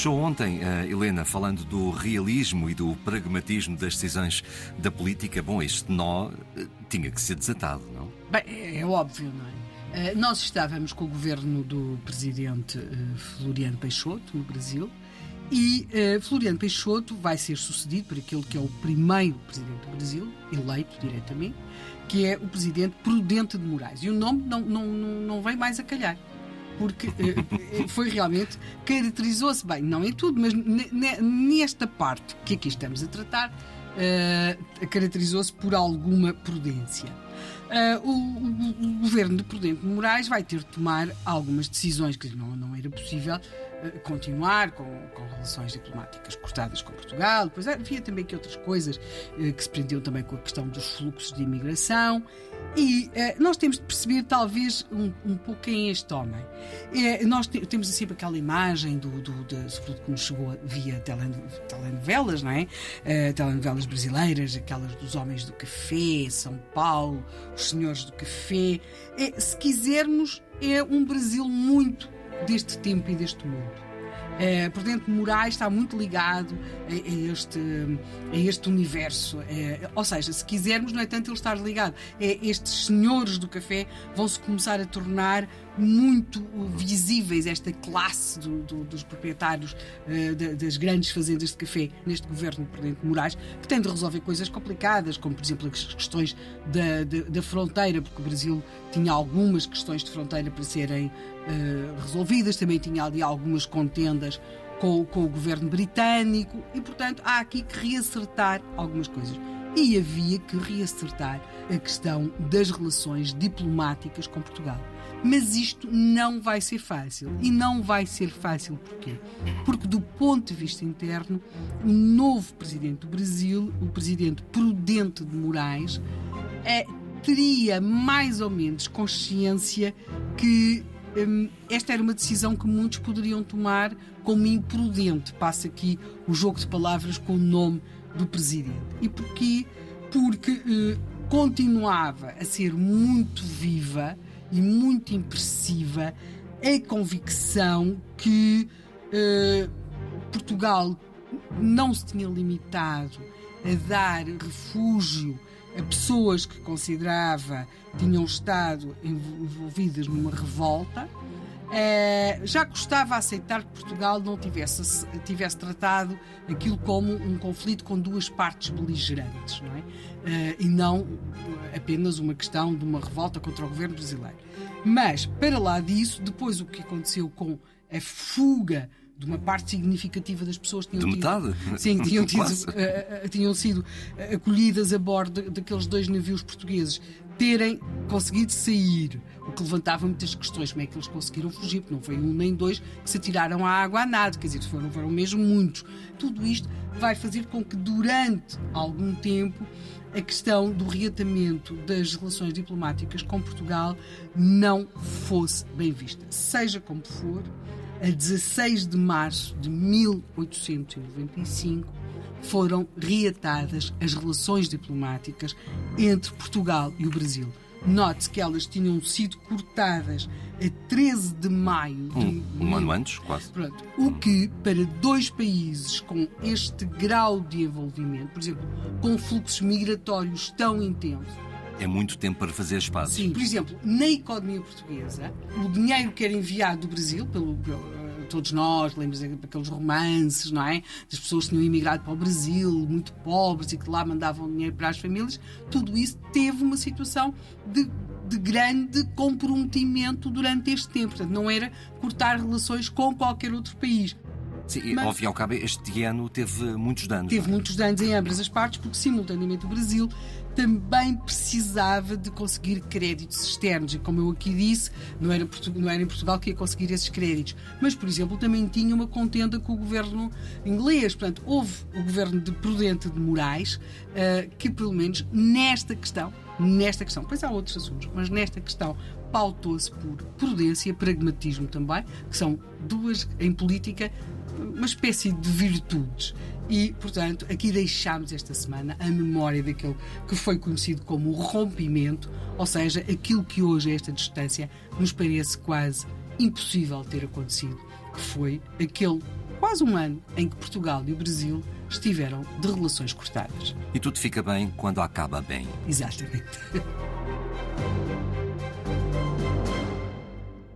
Fechou ontem, uh, Helena, falando do realismo e do pragmatismo das decisões da política. Bom, este nó uh, tinha que ser desatado, não? Bem, é, é óbvio, não é? Uh, nós estávamos com o governo do presidente Floriano Peixoto, no Brasil, e Floriano Peixoto vai ser sucedido por aquele que é o primeiro presidente do Brasil, eleito diretamente, que é o presidente Prudente de Moraes. E o nome não, não, não vem mais a calhar porque uh, foi realmente, caracterizou-se bem, não em tudo, mas nesta parte que aqui estamos a tratar, uh, caracterizou-se por alguma prudência. Uh, o, o, o, governo de Prudente Moraes vai ter de tomar algumas decisões que não, não era possível continuar com, com, relações diplomáticas cortadas com Portugal. Depois havia também que outras coisas uh, que se prendiam também com a questão dos fluxos de imigração. E nós temos de perceber, talvez, um, um pouco quem é este homem. nós te, temos sempre aquela imagem, do, do, de, sobretudo que nos chegou via telenovelas, não é? telenovelas brasileiras, aquelas dos homens do café, São Paulo, os senhores do café. É, se quisermos, é um Brasil muito deste tempo e deste mundo. É, portanto, Moraes está muito ligado a, a este, a este universo. É, ou seja, se quisermos, não é tanto ele estar ligado, é estes senhores do café vão se começar a tornar muito visíveis esta classe do, do, dos proprietários uh, de, das grandes fazendas de café neste governo de Presidente Moraes, que tem de resolver coisas complicadas, como por exemplo as questões da, da, da fronteira, porque o Brasil tinha algumas questões de fronteira para serem uh, resolvidas, também tinha ali algumas contendas com, com o governo britânico e, portanto, há aqui que reacertar algumas coisas e havia que reacertar a questão das relações diplomáticas com Portugal. Mas isto não vai ser fácil. E não vai ser fácil porquê? Porque, do ponto de vista interno, o novo presidente do Brasil, o presidente Prudente de Moraes, é, teria mais ou menos consciência que esta era uma decisão que muitos poderiam tomar como imprudente. Passa aqui o jogo de palavras com o nome do presidente. E porquê? Porque uh, continuava a ser muito viva e muito impressiva a convicção que uh, Portugal não se tinha limitado a dar refúgio pessoas que considerava tinham estado envolvidas numa revolta. Uh, já custava aceitar que Portugal não tivesse, tivesse tratado aquilo como um conflito com duas partes beligerantes, não é? Uh, e não apenas uma questão de uma revolta contra o governo brasileiro. Mas, para lá disso, depois o que aconteceu com a fuga de uma parte significativa das pessoas tinham de metade? Tido, sim, tinham, tido, uh, uh, tinham sido acolhidas a bordo daqueles dois navios portugueses, terem conseguido sair, o que levantava muitas questões, como é que eles conseguiram fugir, porque não foi um nem dois que se atiraram à água a nada, quer dizer, foram, foram mesmo muitos. Tudo isto vai fazer com que durante algum tempo a questão do reatamento das relações diplomáticas com Portugal não fosse bem vista. Seja como for, a 16 de março de 1895 foram reatadas as relações diplomáticas entre Portugal e o Brasil. Note-se que elas tinham sido cortadas a 13 de maio. De um, um ano antes, quase. Pronto. O que, para dois países com este grau de envolvimento, por exemplo, com fluxos migratórios tão intensos, é muito tempo para fazer espaço. Sim, por exemplo, na economia portuguesa, o dinheiro que era enviado do Brasil, pelo, pelo todos nós, lembras daqueles romances, não é? Das pessoas tinham imigrado para o Brasil, muito pobres e que lá mandavam dinheiro para as famílias, tudo isso teve uma situação de de grande comprometimento durante este tempo. Portanto, não era cortar relações com qualquer outro país. Sim, Mas, ao fim e ao cabo, este ano teve muitos danos. Teve é? muitos danos em ambas as partes, porque simultaneamente o Brasil também precisava de conseguir créditos externos. E como eu aqui disse, não era, não era em Portugal que ia conseguir esses créditos. Mas, por exemplo, também tinha uma contenda com o governo inglês. Portanto, houve o governo de Prudente de Moraes, uh, que pelo menos nesta questão, nesta questão, pois há outros assuntos, mas nesta questão pautou-se por prudência, pragmatismo também, que são duas em política uma espécie de virtudes. E, portanto, aqui deixámos esta semana a memória daquele que foi conhecido como o rompimento, ou seja, aquilo que hoje, a esta distância, nos parece quase impossível ter acontecido, que foi aquele quase um ano em que Portugal e o Brasil estiveram de relações cortadas. E tudo fica bem quando acaba bem. Exatamente.